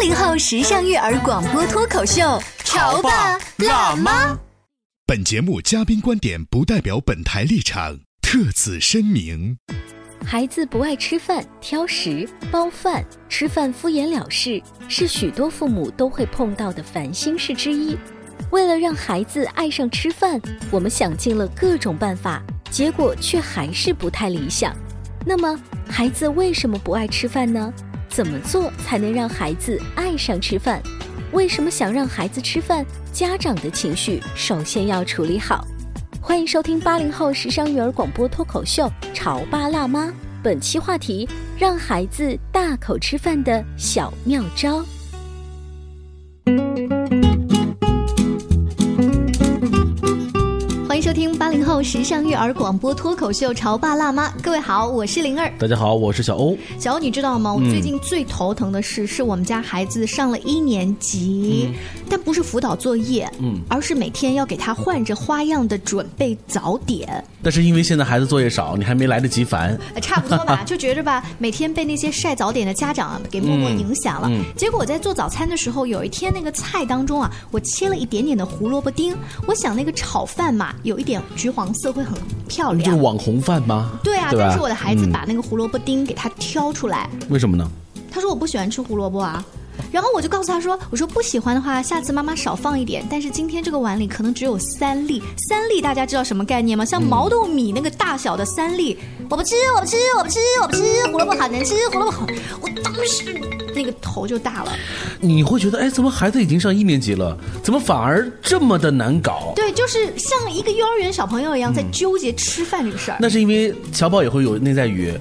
八零后时尚育儿广播脱口秀，潮爸辣妈。本节目嘉宾观点不代表本台立场，特此声明。孩子不爱吃饭、挑食、包饭、吃饭敷衍了事，是许多父母都会碰到的烦心事之一。为了让孩子爱上吃饭，我们想尽了各种办法，结果却还是不太理想。那么，孩子为什么不爱吃饭呢？怎么做才能让孩子爱上吃饭？为什么想让孩子吃饭？家长的情绪首先要处理好。欢迎收听八零后时尚育儿广播脱口秀《潮爸辣妈》，本期话题：让孩子大口吃饭的小妙招。收听八零后时尚育儿广播脱口秀《潮爸辣妈》，各位好，我是灵儿。大家好，我是小欧。小欧，你知道吗？我最近最头疼的事是我们家孩子上了一年级，但不是辅导作业，嗯，而是每天要给他换着花样的准备早点。但是因为现在孩子作业少，你还没来得及烦，差不多吧？就觉着吧，每天被那些晒早点的家长给默默影响了。结果我在做早餐的时候，有一天那个菜当中啊，我切了一点点的胡萝卜丁，我想那个炒饭嘛。有一点橘黄色会很漂亮，就是网红饭吗？对啊，但是我的孩子把那个胡萝卜丁给他挑出来，为什么呢？他说我不喜欢吃胡萝卜啊。然后我就告诉他说：“我说不喜欢的话，下次妈妈少放一点。但是今天这个碗里可能只有三粒，三粒大家知道什么概念吗？像毛豆米那个大小的三粒，我不吃，我不吃，我不吃，我不吃，胡萝卜好难吃，胡萝卜好。我当时那个头就大了。你会觉得，哎，怎么孩子已经上一年级了，怎么反而这么的难搞？对，就是像一个幼儿园小朋友一样在纠结吃饭这个事儿。那是因为小宝也会有内在语。”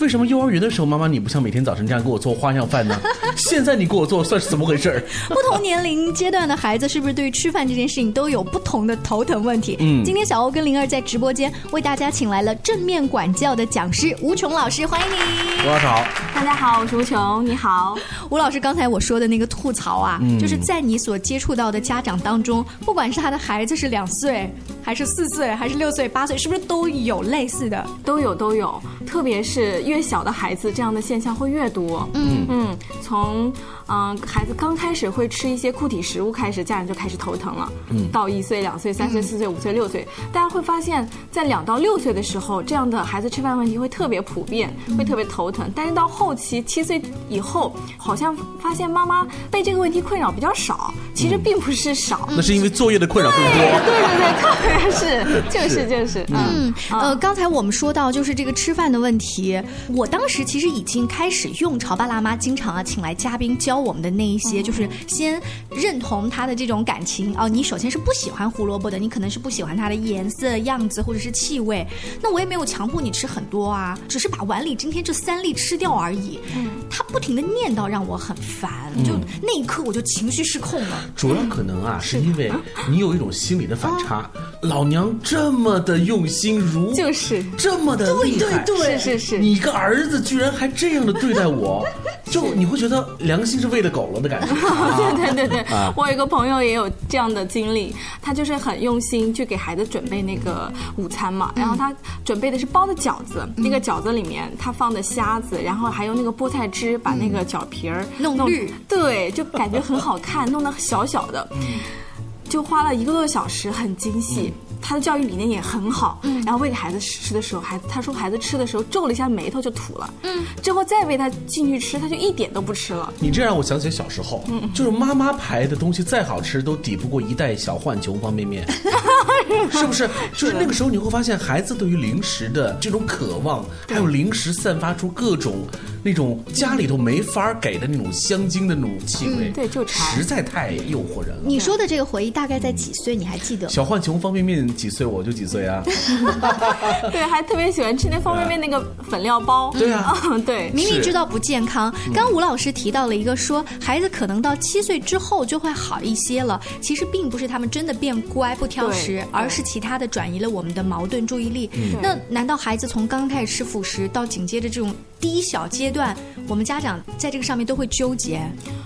为什么幼儿园的时候，妈妈你不像每天早晨这样给我做花样饭呢？现在你给我做，算是怎么回事儿？不同年龄阶段的孩子，是不是对于吃饭这件事情都有不同的头疼问题？嗯，今天小欧跟灵儿在直播间为大家请来了正面管教的讲师吴琼老师，欢迎你。吴老师好，大家好，我是吴琼，你好。吴老师，刚才我说的那个吐槽啊，就是在你所接触到的家长当中，不管是他的孩子是两岁，还是四岁，还是六岁、八岁，是不是都有类似的？都有，都有，特别是。越小的孩子，这样的现象会越多。嗯嗯，从嗯孩子刚开始会吃一些固体食物开始，家长就开始头疼了。嗯，到一岁、两岁、三岁、四岁、五岁、六岁，大家会发现，在两到六岁的时候，这样的孩子吃饭问题会特别普遍，会特别头疼。但是到后期七岁以后，好像发现妈妈被这个问题困扰比较少。其实并不是少，那是因为作业的困扰更多。对对对，特别 是就是就是。嗯呃，刚才我们说到就是这个吃饭的问题。我当时其实已经开始用潮爸辣妈经常啊请来嘉宾教我们的那一些，就是先认同他的这种感情哦。你首先是不喜欢胡萝卜的，你可能是不喜欢它的颜色、样子或者是气味。那我也没有强迫你吃很多啊，只是把碗里今天这三粒吃掉而已。嗯，他不停的念叨让我很烦，就那一刻我就情绪失控了。主要可能啊是因为你有一种心理的反差，老娘这么的用心如就是。这么的厉害，对对对，是是是，你个儿子居然还这样的对待我，就你会觉得良心是喂了狗了的感觉。对对对对，我有一个朋友也有这样的经历，他就是很用心去给孩子准备那个午餐嘛，然后他准备的是包的饺子，那个饺子里面他放的虾子，然后还有那个菠菜汁，把那个饺皮儿弄绿，对，就感觉很好看，弄得小小的，就花了一个多小时，很精细。他的教育理念也很好，嗯，然后喂给孩子吃的时候，孩子他说孩子吃的时候皱了一下眉头就吐了，嗯，之后再喂他进去吃，他就一点都不吃了。你这让我想起小时候，嗯，就是妈妈牌的东西再好吃，都抵不过一袋小浣熊方便面，是不是？就是那个时候你会发现，孩子对于零食的这种渴望，还有零食散发出各种。那种家里头没法给的那种香精的那种气味，对就馋实在太诱惑人了。你说的这个回忆大概在几岁？你还记得？小浣熊方便面几岁我就几岁啊？对，还特别喜欢吃那方便面那个粉料包。对啊 嗯对，明明知道不健康，刚刚吴老师提到了一个说，孩子可能到七岁之后就会好一些了。其实并不是他们真的变乖不挑食，而是其他的转移了我们的矛盾注意力。那难道孩子从刚开始吃辅食到紧接着这种低小阶段，我们家长在这个上面都会纠结？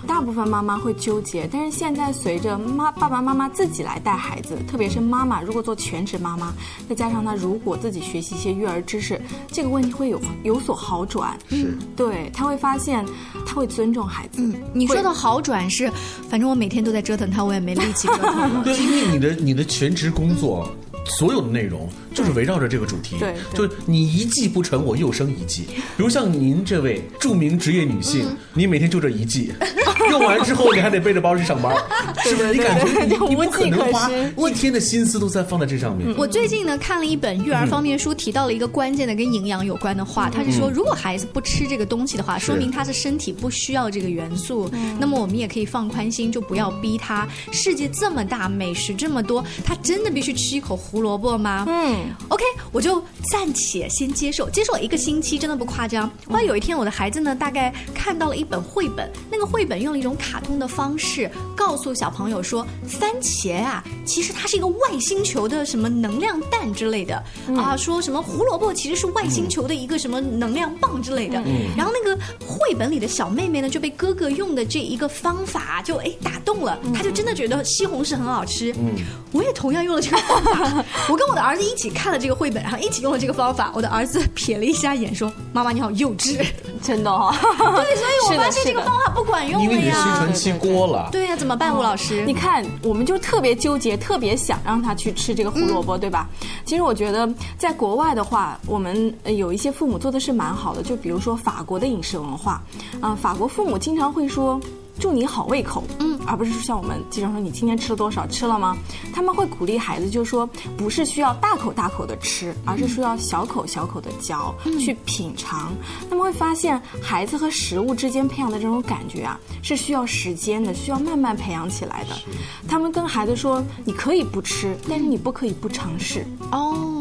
大部分妈妈会纠结，但是现在随着妈爸爸妈妈自己来带孩子，特别是妈妈如果做全职妈妈，再加上她如果自己学习一些育儿知识，这个问题会有有所好转。是，对，她会发现，她会尊重孩子。嗯你说的好转是，反正我每天都在折腾他，我也没力气折腾了。对，因为你的你的全职工作。所有的内容就是围绕着这个主题，对就是你一计不成，我又生一计。比如像您这位著名职业女性，你每天就这一计，用完之后你还得背着包去上班，是不是？你感觉你 不可无计可能花一天的心思都在放在这上面。我最近呢看了一本育儿方面书，提到了一个关键的跟营养有关的话，他是说，如果孩子不吃这个东西的话，说明他是身体不需要这个元素。那么我们也可以放宽心，就不要逼他。世界这么大，美食这么多，他真的必须吃一口胡萝卜吗？嗯，OK，我就暂且先接受，接受了一个星期，真的不夸张。后来有一天，我的孩子呢，大概看到了一本绘本，那个绘本用了一种卡通的方式告诉小朋友说，番茄啊，其实它是一个外星球的什么能量弹之类的、啊，说什么胡萝卜其实是外星球的一个什么能量棒之类的。然后那个绘本里的小妹妹呢，就被哥哥用的这一个方法就哎打动了，她就真的觉得西红柿很好吃。嗯，我也同样用了这个方法，我跟我的儿子一起看了这个绘本，然后一起用了这个方法。我的儿子瞥了一下眼，说：“妈妈你好幼稚。”真的哈、对，所以我发现这个方法不管用了因为你的吸呀。尘器过了，对呀、怎么办，吴老师？你看，我们就特别纠结，特别想让他去吃这个胡萝卜，对吧？其实我觉得，在国外的话，我们呃有一些父母做的是蛮好的，就比如说法国的饮食文化，啊、法国父母经常会说。祝你好胃口，嗯，而不是说像我们经常说你今天吃了多少，吃了吗？他们会鼓励孩子，就是说不是需要大口大口的吃，而是需要小口小口的嚼，去品尝。他们会发现，孩子和食物之间培养的这种感觉啊，是需要时间的，需要慢慢培养起来的。他们跟孩子说，你可以不吃，但是你不可以不尝试。哦，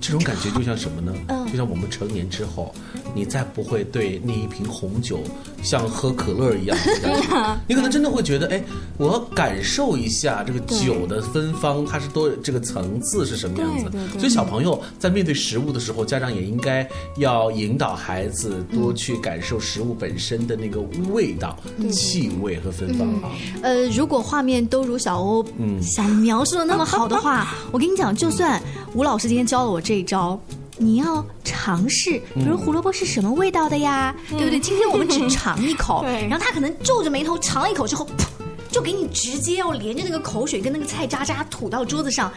这种感觉就像什么呢？就像我们成年之后，你再不会对那一瓶红酒像喝可乐一样 你可能真的会觉得，哎，我要感受一下这个酒的芬芳，它是多这个层次是什么样子。所以小朋友在面对食物的时候，家长也应该要引导孩子多去感受食物本身的那个味道、气味和芬芳。啊。呃，如果画面都如小欧想描述的那么好的话，我跟你讲，就算吴老师今天教了我这一招。你要尝试，比如胡萝卜是什么味道的呀，对不对？今天我们只尝一口，然后他可能皱着眉头尝了一口之后，噗就给你直接要连着那个口水跟那个菜渣渣吐到桌子上。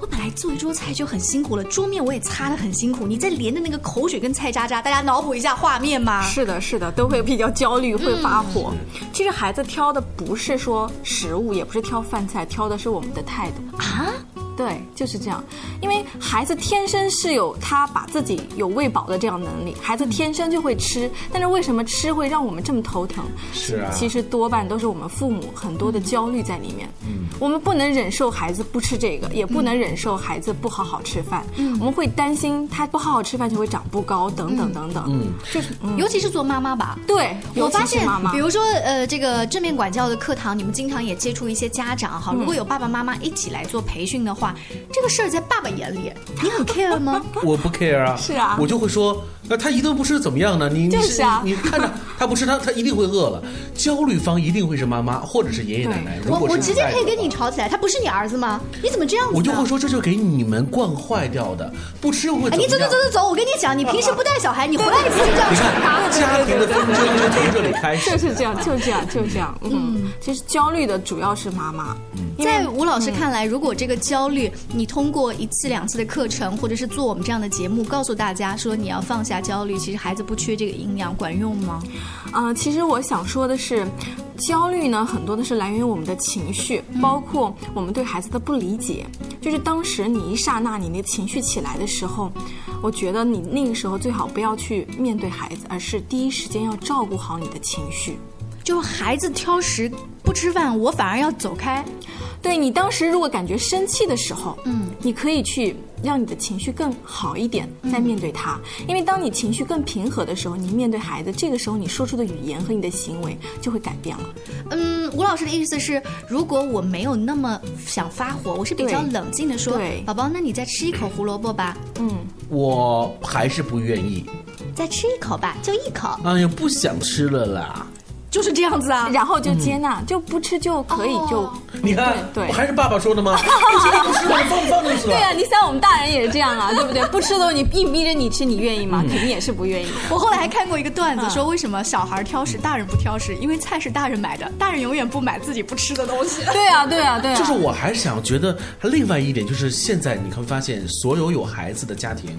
我本来做一桌菜就很辛苦了，桌面我也擦的很辛苦，你再连着那个口水跟菜渣渣，大家脑补一下画面嘛。是的，是的，都会比较焦虑，会发火。其实孩子挑的不是说食物，也不是挑饭菜，挑的是我们的态度啊。对，就是这样。因为孩子天生是有他把自己有喂饱的这样能力，孩子天生就会吃。但是为什么吃会让我们这么头疼？是啊其实多半都是我们父母很多的焦虑在里面。嗯，我们不能忍受孩子不吃这个，也不能忍受孩子不好好吃饭。嗯，我们会担心他不好好吃饭就会长不高，等等等等。嗯，就是嗯尤其是做妈妈吧，对，我发现妈妈，比如说呃，这个正面管教的课堂，你们经常也接触一些家长哈。如果有爸爸妈妈一起来做培训的话，这个事儿在爸爸眼里，你很 care 吗？我不 care 啊，是啊我就会说，那他一顿不吃怎么样呢？你你就是啊你你看着他不吃，他他一定会饿了。焦虑方一定会是妈妈或者是爷爷奶奶。如我果是我直接可以跟你吵起来，他不是你儿子吗？你怎么这样子呢？我就会说，这就给你们惯坏掉的，不吃又会哎，怎么样？你走走走走走！我跟你讲，你平时不带小孩，你回来一次就这样你惩罚看，家庭的纷争就从这里开始。就是这样，就这样，就这样。嗯，其实焦虑的主要是妈妈。因为在吴老师看来，如果这个焦虑，你通过一次两次的课程，或者是做我们这样的节目，告诉大家说你要放下焦虑，其实孩子不缺这个营养，管用吗？呃，其实我想说的是，焦虑呢，很多的是来源于我们的情绪，包括我们对孩子的不理解。就是当时你一刹那你那情绪起来的时候，我觉得你那个时候最好不要去面对孩子，而是第一时间要照顾好你的情绪。就孩子挑食不吃饭，我反而要走开。对你当时如果感觉生气的时候，嗯，你可以去让你的情绪更好一点，再面对他。因为当你情绪更平和的时候，你面对孩子，这个时候你说出的语言和你的行为就会改变了。嗯，吴老师的意思是，如果我没有那么想发火，我是比较冷静的说，宝宝，那你再吃一口胡萝卜吧，嗯，我还是不愿意。再吃一口吧，就一口，哎呀，不想吃了啦！就是这样子啊。然后就接纳，就不吃就可以就。你看，对还是爸爸说的吗？不吃就不吃，我放放就是了。对啊，你想我们大人也是这样啊，对不对？不吃的你硬逼着你吃，你愿意吗？肯定也是不愿意。我后来还看过一个段子，说为什么小孩挑食，大人不挑食？因为菜是大人买的，大人永远不买自己不吃的东西。对啊，对啊，对啊。就是我还想觉得，另外一点就是现在你会发现，所有有孩子的家庭，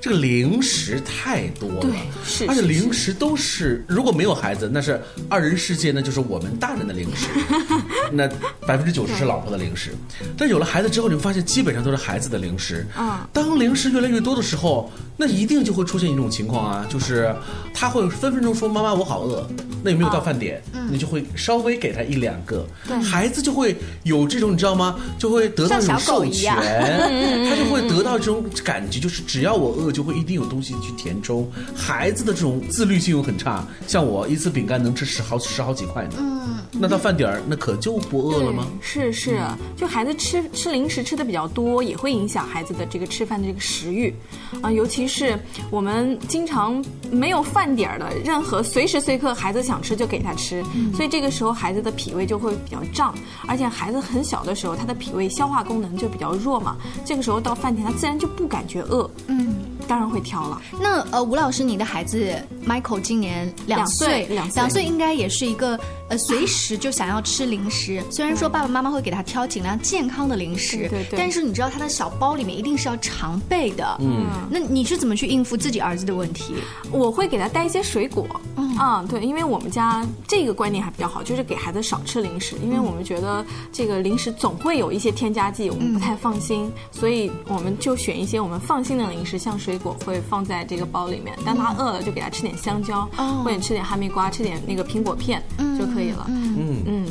这个零食太多了，对是而且零食都是如果没有孩子，那是二人世界，呢就是我们大人的零食，那百分之九十是老婆的零食。但有了孩子之后，你会发现基本上都是孩子的零食。嗯当零食越来越多的时候，那一定就会出现一种情况啊，就是他会分分钟说：“妈妈，我好饿。”那有没有到饭点？你就会稍微给他一两个，孩子就会有这种你知道吗？就会得到一种授权，他就会得到这种感觉，就是只要我饿，就会一定有东西去填充。孩子的这种自律性又很差，像我一次饼干能吃十好十好几块呢。嗯，那到饭点儿，那可就不饿了吗？是是，就孩子吃吃零食吃的比较多，也会影响孩子的这个吃饭的这个食欲，啊，尤其是我们经常没有饭点儿的，任何随时随刻孩子想吃就给他吃，所以这个时候孩子的脾胃就会比较胀，而且孩子很小的时候，他的脾胃消化功能就比较弱嘛，这个时候到饭点他自然就不感觉饿，嗯，当然会挑了。那呃，吴老师，你的孩子 Michael 今年两岁，两岁两岁应该也是一个呃，随时就想要吃零食。虽然说爸爸妈妈会给他挑尽量健康的零食，对对对但是你知道他的小包里面一定是要常备的。嗯，那你是怎么去应付自己儿子的问题？我会给他带一些水果。嗯，对，因为我们家这个观念还比较好，就是给孩子少吃零食，因为我们觉得这个零食总会有一些添加剂，我们不太放心，所以我们就选一些我们放心的零食，像水果会放在这个包里面。当他饿了，就给他吃点香蕉，或者吃点哈密瓜，吃点那个苹果片就可以了。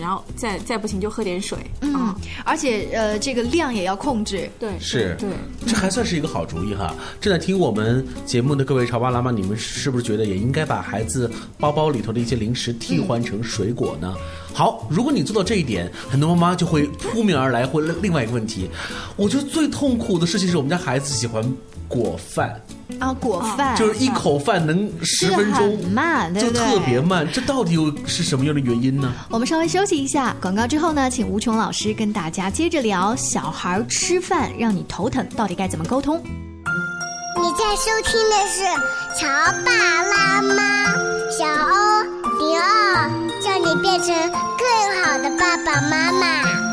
然后再再不行就喝点水。嗯，而且呃，这个量也要控制。对，是对。这还算是一个好主意哈！正在听我们节目的各位潮爸辣妈，你们是不是觉得也应该把孩子包包里头的一些零食替换成水果呢？好，如果你做到这一点，很多妈妈就会扑面而来，会另另外一个问题。我觉得最痛苦的事情是我们家孩子喜欢果饭，啊，果饭就是一口饭能十分钟，很慢，对就不对？特别慢。这到底又是什么样的原因呢？我们稍微休息一下，广告之后呢，请吴琼老师跟大家接着聊小孩吃饭让你头疼，到底该怎么沟通？你在收听的是《乔爸拉妈》，小欧零二，叫你变成更好的爸爸妈妈。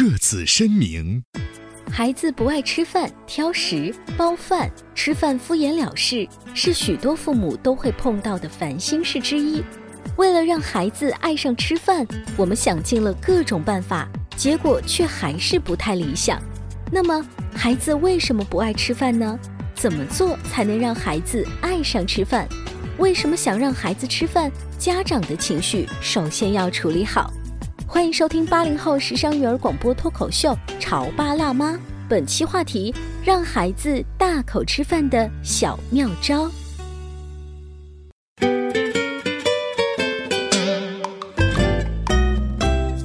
特此声明。孩子不爱吃饭、挑食、包饭、吃饭敷衍了事，是许多父母都会碰到的烦心事之一。为了让孩子爱上吃饭，我们想尽了各种办法，结果却还是不太理想。那么，孩子为什么不爱吃饭呢？怎么做才能让孩子爱上吃饭？为什么想让孩子吃饭？家长的情绪首先要处理好。欢迎收听八零后时尚育儿广播脱口秀潮爸辣妈本期话题让孩子大口吃饭的小妙招。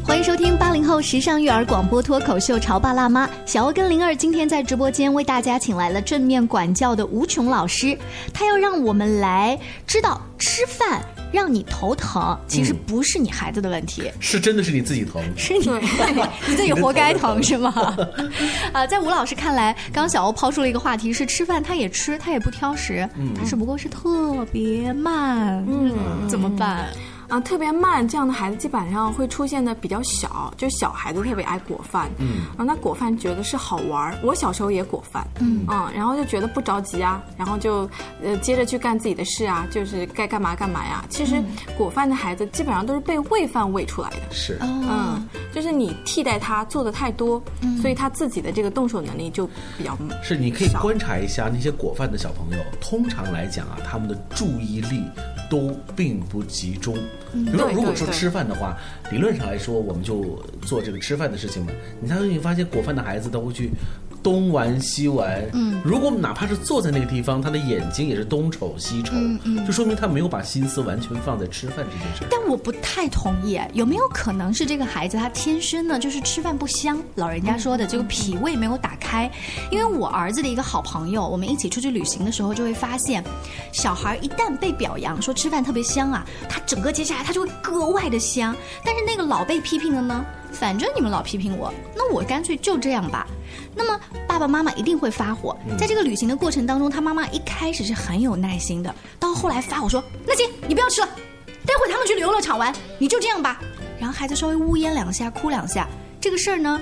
欢迎收听八零后时尚育儿广播脱口秀潮爸辣妈小欧跟灵儿今天在直播间为大家请来了正面管教的吴琼老师他要让我们来知道吃饭让你头疼，其实不是你孩子的问题，是真的是你自己疼，是你 你自己活该疼是吗？啊，在吴老师看来，刚刚小欧抛出了一个话题，是吃饭他也吃，他也不挑食，他只不过是特别慢，嗯，怎么办？啊，特别慢，这样的孩子基本上会出现的比较小，就小孩子特别爱果饭，嗯，啊，那果饭觉得是好玩儿，我小时候也果饭，嗯，啊，然后就觉得不着急啊，然后就呃接着去干自己的事啊，就是该干嘛干嘛呀。其实果饭的孩子基本上都是被喂饭喂出来的，是，嗯，就是你替代他做的太多，所以他自己的这个动手能力就比较是，你可以观察一下那些果饭的小朋友，通常来讲啊，他们的注意力。都并不集中。比如说，如果说吃饭的话，理论上来说，我们就做这个吃饭的事情嘛。你才会发现，果饭的孩子都会去。东玩西玩，嗯，如果哪怕是坐在那个地方，他的眼睛也是东瞅西瞅，嗯嗯，就说明他没有把心思完全放在吃饭这件事。但我不太同意，有没有可能是这个孩子他天生呢就是吃饭不香？老人家说的这个脾胃没有打开。因为我儿子的一个好朋友，我们一起出去旅行的时候就会发现，小孩一旦被表扬说吃饭特别香啊，他整个接下来他就会格外的香。但是那个老被批评的呢？反正你们老批评我，那我干脆就这样吧。那么爸爸妈妈一定会发火。在这个旅行的过程当中，他妈妈一开始是很有耐心的，到后来发火说：“那行，你不要吃了，待会他们去游乐场玩，你就这样吧。”然后孩子稍微呜咽两下，哭两下，这个事儿呢，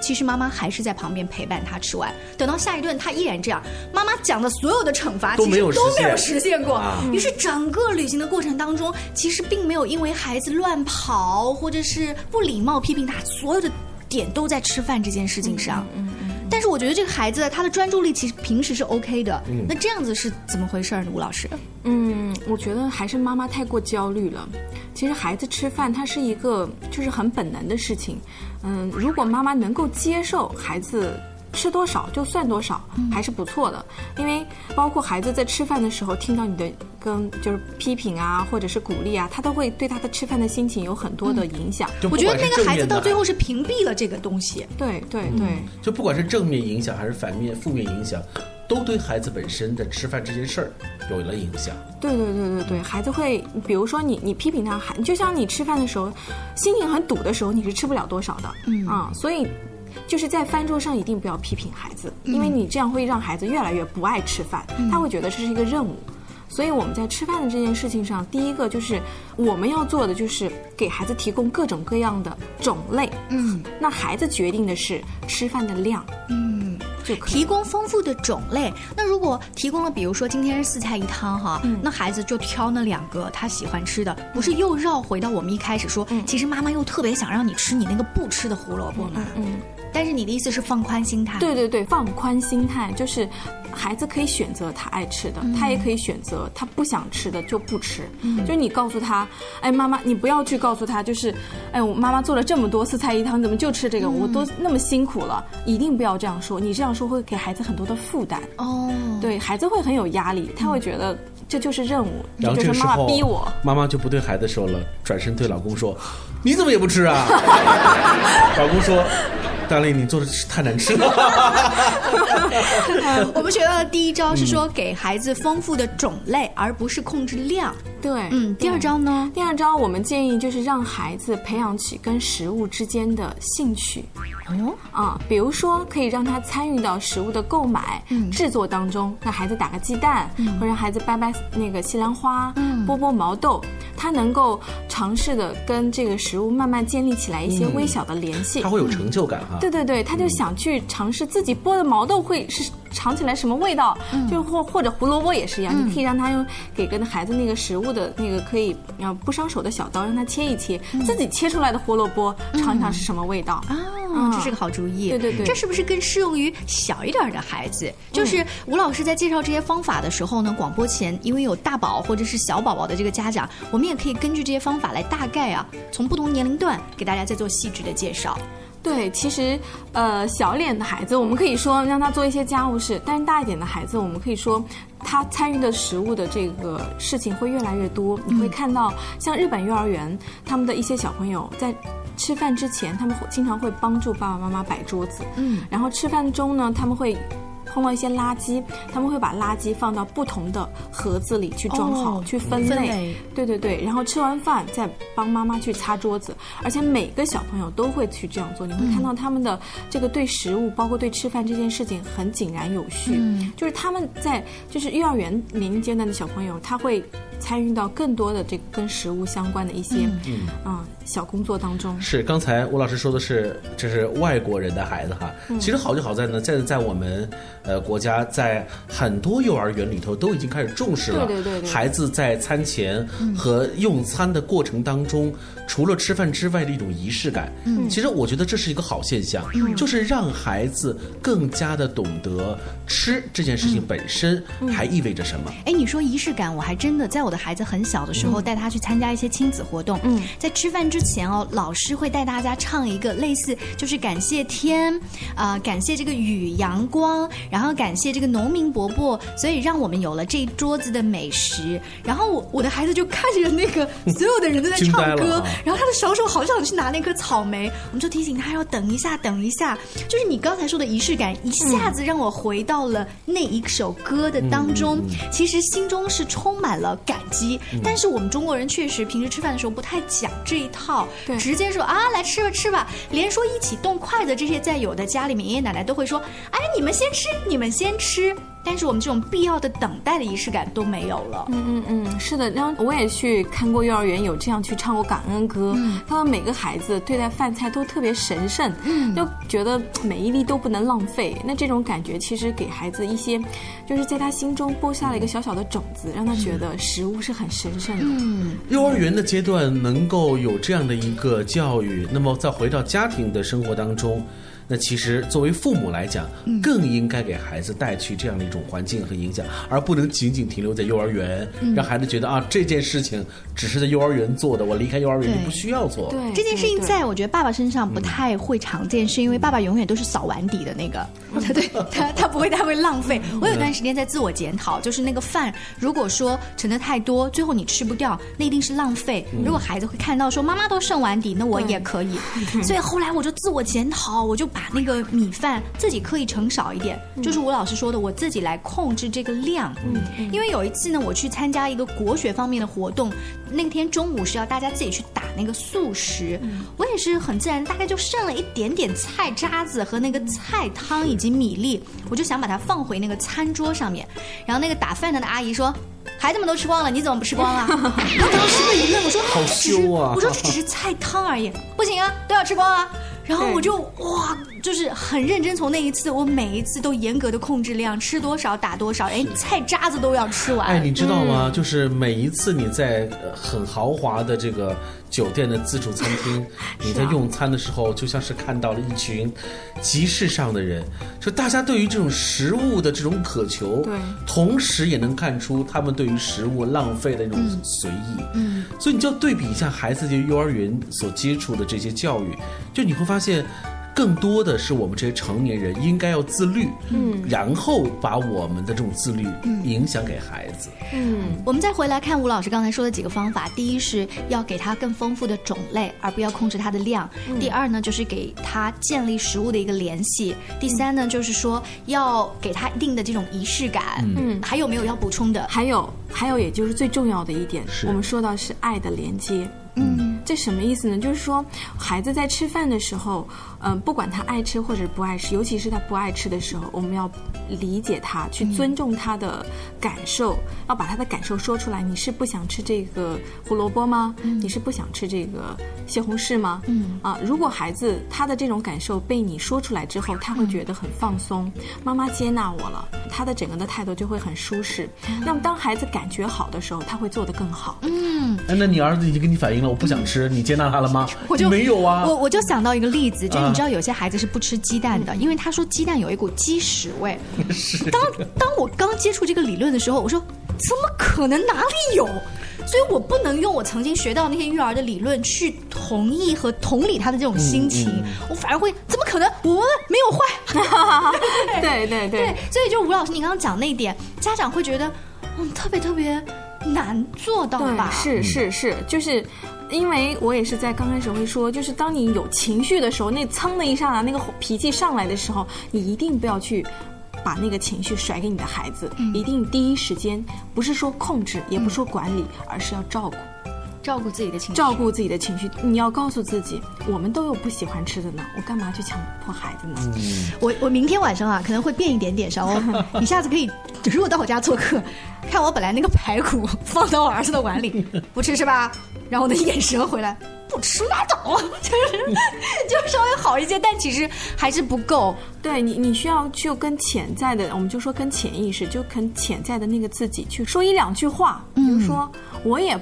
其实妈妈还是在旁边陪伴他吃完。等到下一顿，他依然这样。妈妈讲的所有的惩罚都没有都没有实现过。于是整个旅行的过程当中，其实并没有因为孩子乱跑或者是不礼貌批评他，所有的。点都在吃饭这件事情上，嗯嗯，但是我觉得这个孩子他的专注力其实平时是 OK 的，那这样子是怎么回事呢？吴老师，嗯，我觉得还是妈妈太过焦虑了。其实孩子吃饭，它是一个就是很本能的事情，嗯，如果妈妈能够接受孩子。吃多少就算多少，还是不错的。因为包括孩子在吃饭的时候，听到你的跟就是批评啊，或者是鼓励啊，他都会对他的吃饭的心情有很多的影响。我觉得那个孩子到最后是屏蔽了这个东西。对对对，就不管是正面影响还是反面负面影响，都对孩子本身的吃饭这件事儿有了影响。对对对对对，孩子会，比如说你你批评他，还就像你吃饭的时候，心情很堵的时候，你是吃不了多少的。嗯啊，所以。就是在饭桌上一定不要批评孩子，因为你这样会让孩子越来越不爱吃饭，他会觉得这是一个任务。所以我们在吃饭的这件事情上，第一个就是我们要做的就是给孩子提供各种各样的种类。嗯，那孩子决定的是吃饭的量。嗯，就提供丰富的种类。那如果提供了，比如说今天是四菜一汤哈，那孩子就挑那两个他喜欢吃的，不是又绕回到我们一开始说，其实妈妈又特别想让你吃你那个不吃的胡萝卜吗？嗯。但是你的意思是放宽心态？对对对，放宽心态就是孩子可以选择他爱吃的，他也可以选择他不想吃的就不吃。就你告诉他，哎，妈妈，你不要去告诉他，就是，哎，我妈妈做了这么多四菜一汤，怎么就吃这个？我都那么辛苦了，一定不要这样说。你这样说会给孩子很多的负担。哦，对孩子会很有压力，他会觉得这就是任务，就是妈妈逼我。妈妈就不对孩子说了，转身对老公说：“你怎么也不吃啊？” 老公说。大力，你做的太难吃了。我们学到的第一招是说给孩子丰富的种类，而不是控制量。对，嗯。第二招呢？第二招我们建议就是让孩子培养起跟食物之间的兴趣。哦，啊，比如说可以让他参与到食物的购买、制作当中。让孩子打个鸡蛋，或让孩子掰掰那个西兰花，剥剥毛豆，他能够尝试的跟这个食物慢慢建立起来一些微小的联系。他会有成就感哈。对对对，他就想去尝试自己剥的毛豆会是尝起来什么味道，就或或者胡萝卜也是一样，你可以让他用给跟孩子那个食物的那个可以啊不伤手的小刀，让他切一切，自己切出来的胡萝卜尝一尝是什么味道。啊。这是个好主意，对对对，这是不是更适用于小一点的孩子？就是吴老师在介绍这些方法的时候呢，广播前因为有大宝或者是小宝宝的这个家长，我们也可以根据这些方法来大概啊，从不同年龄段给大家再做细致的介绍。对，其实呃，小一点的孩子，我们可以说让他做一些家务事；，但是大一点的孩子，我们可以说他参与的食物的这个事情会越来越多。你会看到，像日本幼儿园，他们的一些小朋友在。吃饭之前，他们会经常会帮助爸爸妈妈摆桌子，嗯，然后吃饭中呢，他们会。碰到一些垃圾，他们会把垃圾放到不同的盒子里去装好，去分类。对对对，然后吃完饭再帮妈妈去擦桌子，而且每个小朋友都会去这样做。你会看到他们的这个对食物，包括对吃饭这件事情很井然有序。就是他们在就是幼儿园年龄阶段的小朋友，他会参与到更多的这个跟食物相关的一些嗯啊小工作当中。是刚才吴老师说的是，这是外国人的孩子哈。其实好就好在呢，在在我们。呃，国家在很多幼儿园里头都已经开始重视了，孩子在餐前和用餐的过程当中，除了吃饭之外的一种仪式感。嗯，其实我觉得这是一个好现象，就是让孩子更加的懂得吃这件事情本身还意味着什么。哎，你说仪式感，我还真的在我的孩子很小的时候带他去参加一些亲子活动。嗯，在吃饭之前哦，老师会带大家唱一个类似就是感谢天，啊，感谢这个雨阳光。然后感谢这个农民伯伯，所以让我们有了这一桌子的美食。然后我我的孩子就看着那个 所有的人都在唱歌，然后他的小手好想去拿那颗草莓，我们就提醒他要等一下，等一下。就是你刚才说的仪式感，一下子让我回到了那一首歌的当中。其实心中是充满了感激，但是我们中国人确实平时吃饭的时候不太讲这一套，直接说啊来吃吧吃吧，连说一起动筷子这些，在有的家里面爷爷奶奶都会说，哎你们先吃。你们先吃，但是我们这种必要的等待的仪式感都没有了。嗯嗯嗯，是的。然后我也去看过幼儿园，有这样去唱过感恩歌。他们每个孩子对待饭菜都特别神圣，就觉得每一粒都不能浪费。那这种感觉其实给孩子一些，就是在他心中播下了一个小小的种子，让他觉得食物是很神圣的。嗯，幼儿园的阶段能够有这样的一个教育，那么再回到家庭的生活当中。那其实作为父母来讲，更应该给孩子带去这样的一种环境和影响，而不能仅仅停留在幼儿园，让孩子觉得啊这件事情只是在幼儿园做的，我离开幼儿园就不需要做。对这件事情，在我觉得爸爸身上不太会常见，是因为爸爸永远都是扫碗底的那个，对他他不会太会浪费。我有段时间在自我检讨，就是那个饭如果说盛的太多，最后你吃不掉，那一定是浪费。如果孩子会看到说妈妈都剩碗底，那我也可以。所以后来我就自我检讨，我就。把那个米饭自己刻意盛少一点，就是吴老师说的，我自己来控制这个量。嗯，因为有一次呢，我去参加一个国学方面的活动，那天中午是要大家自己去打那个素食，我也是很自然，大概就剩了一点点菜渣子和那个菜汤以及米粒，我就想把它放回那个餐桌上面。然后那个打饭的那阿姨说：“孩子们都吃光了，你怎么不吃光啊？” 我当时就一愣，我说：“好羞啊！”我说：“这只是菜汤而已，不行啊，都要吃光啊。”然后我就哇，就是很认真。从那一次，我每一次都严格的控制量，吃多少打多少，哎，菜渣子都要吃完。哎，你知道吗？就是每一次你在很豪华的这个。酒店的自助餐厅，你在用餐的时候，就像是看到了一群集市上的人，就大家对于这种食物的这种渴求，对，同时也能看出他们对于食物浪费的那种随意，嗯，所以你就要对比一下孩子就幼儿园所接触的这些教育，就你会发现。更多的是我们这些成年人应该要自律，嗯，然后把我们的这种自律影响给孩子。嗯，我们再回来看吴老师刚才说的几个方法，第一是要给他更丰富的种类，而不要控制它的量；第二呢，就是给他建立食物的一个联系；第三呢，就是说要给他一定的这种仪式感。嗯，还有没有要补充的？还有，还有，也就是最重要的一点，我们说到是爱的连接。嗯，这什么意思呢？就是说，孩子在吃饭的时候，嗯，不管他爱吃或者不爱吃，尤其是他不爱吃的时候，我们要理解他，去尊重他的感受，要把他的感受说出来。你是不想吃这个胡萝卜吗？你是不想吃这个西红柿吗？嗯啊，如果孩子他的这种感受被你说出来之后，他会觉得很放松，妈妈接纳我了，他的整个的态度就会很舒适。那么当孩子感觉好的时候，他会做得更好。嗯，哎，那你儿子已经跟你反映了？我不想吃，你接纳他了吗？我就没有啊。我我就想到一个例子，就你知道有些孩子是不吃鸡蛋的，因为他说鸡蛋有一股鸡屎味。是。当当我刚接触这个理论的时候，我说怎么可能哪里有？所以我不能用我曾经学到那些育儿的理论去同意和同理他的这种心情，我反而会怎么可能？我们没有坏。对对对。所以就吴老师你刚刚讲那一点，家长会觉得嗯特别特别。难做到吧？是是是，就是因为我也是在刚开始会说，就是当你有情绪的时候，那噌的一上来，那个脾气上来的时候，你一定不要去。把那个情绪甩给你的孩子，一定第一时间不是说控制，也不是说管理，而是要照顾。照顾自己的情绪，照顾自己的情绪。你要告诉自己，我们都有不喜欢吃的呢，我干嘛去强迫孩子呢？我我明天晚上啊，可能会变一点点，小欧，你下次可以，如果到我家做客，看我本来那个排骨放到我儿子的碗里，不吃是吧？然后我的眼神回来，不吃拉倒，就是 就稍微好一些，但其实还是不够。对你，你需要就跟潜在的，我们就说跟潜意识，就跟潜在的那个自己去说一两句话，比如说我也。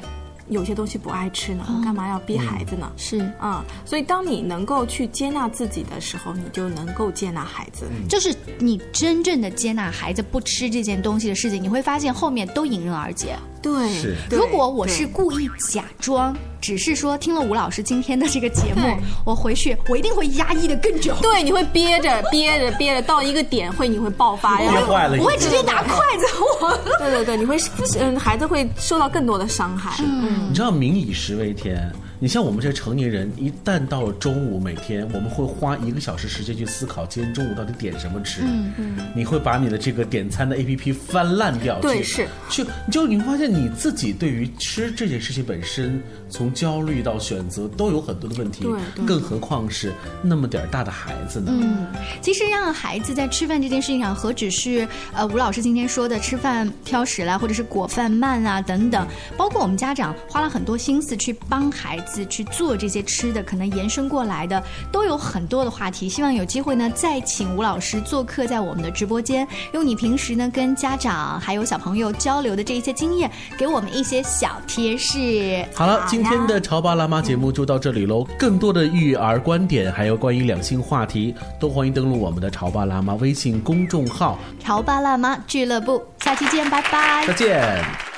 有些东西不爱吃呢，我干嘛要逼孩子呢？是啊，所以当你能够去接纳自己的时候，你就能够接纳孩子。就是你真正的接纳孩子不吃这件东西的事情，你会发现后面都迎刃而解。对，是。如果我是故意假装，只是说听了吴老师今天的这个节目，我回去我一定会压抑的更久。对，你会憋着憋着憋着，到一个点会你会爆发，憋坏了，我会直接拿筷子。我，对对对，你会嗯，孩子会受到更多的伤害。嗯，你知道民以食为天。你像我们这些成年人，一旦到了中午，每天我们会花一个小时时间去思考今天中午到底点什么吃。嗯嗯，你会把你的这个点餐的 A P P 翻烂掉。对，是。去，就你会发现你自己对于吃这件事情本身，从焦虑到选择都有很多的问题。对，更何况是那么点儿大的孩子呢？嗯，其实让孩子在吃饭这件事情上，何止是呃吴老师今天说的吃饭挑食啦，或者是果饭慢啊等等，包括我们家长花了很多心思去帮孩子。去做这些吃的，可能延伸过来的都有很多的话题。希望有机会呢，再请吴老师做客在我们的直播间，用你平时呢跟家长还有小朋友交流的这一些经验，给我们一些小贴士。好了，今天的潮爸辣妈节目就到这里喽。更多的育儿观点，还有关于两性话题，都欢迎登录我们的潮爸辣妈微信公众号“潮爸辣妈俱乐部”。下期见，拜拜，再见。